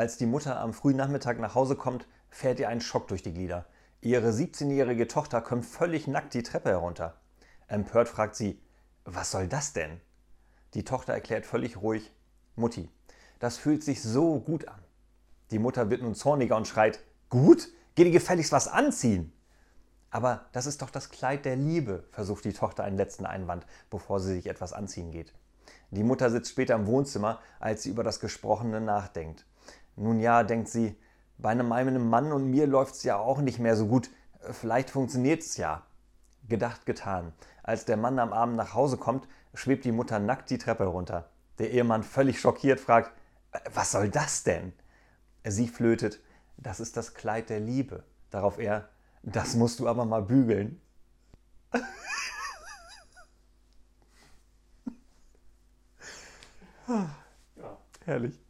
Als die Mutter am frühen Nachmittag nach Hause kommt, fährt ihr ein Schock durch die Glieder. Ihre 17-jährige Tochter kommt völlig nackt die Treppe herunter. Empört fragt sie, was soll das denn? Die Tochter erklärt völlig ruhig, Mutti, das fühlt sich so gut an. Die Mutter wird nun zorniger und schreit, gut, geh dir gefälligst was anziehen. Aber das ist doch das Kleid der Liebe, versucht die Tochter einen letzten Einwand, bevor sie sich etwas anziehen geht. Die Mutter sitzt später im Wohnzimmer, als sie über das Gesprochene nachdenkt. Nun ja, denkt sie, bei meinem Mann und mir läuft es ja auch nicht mehr so gut. Vielleicht funktioniert es ja. Gedacht, getan. Als der Mann am Abend nach Hause kommt, schwebt die Mutter nackt die Treppe runter. Der Ehemann völlig schockiert fragt, was soll das denn? Sie flötet, das ist das Kleid der Liebe. Darauf er, das musst du aber mal bügeln. ja. Herrlich.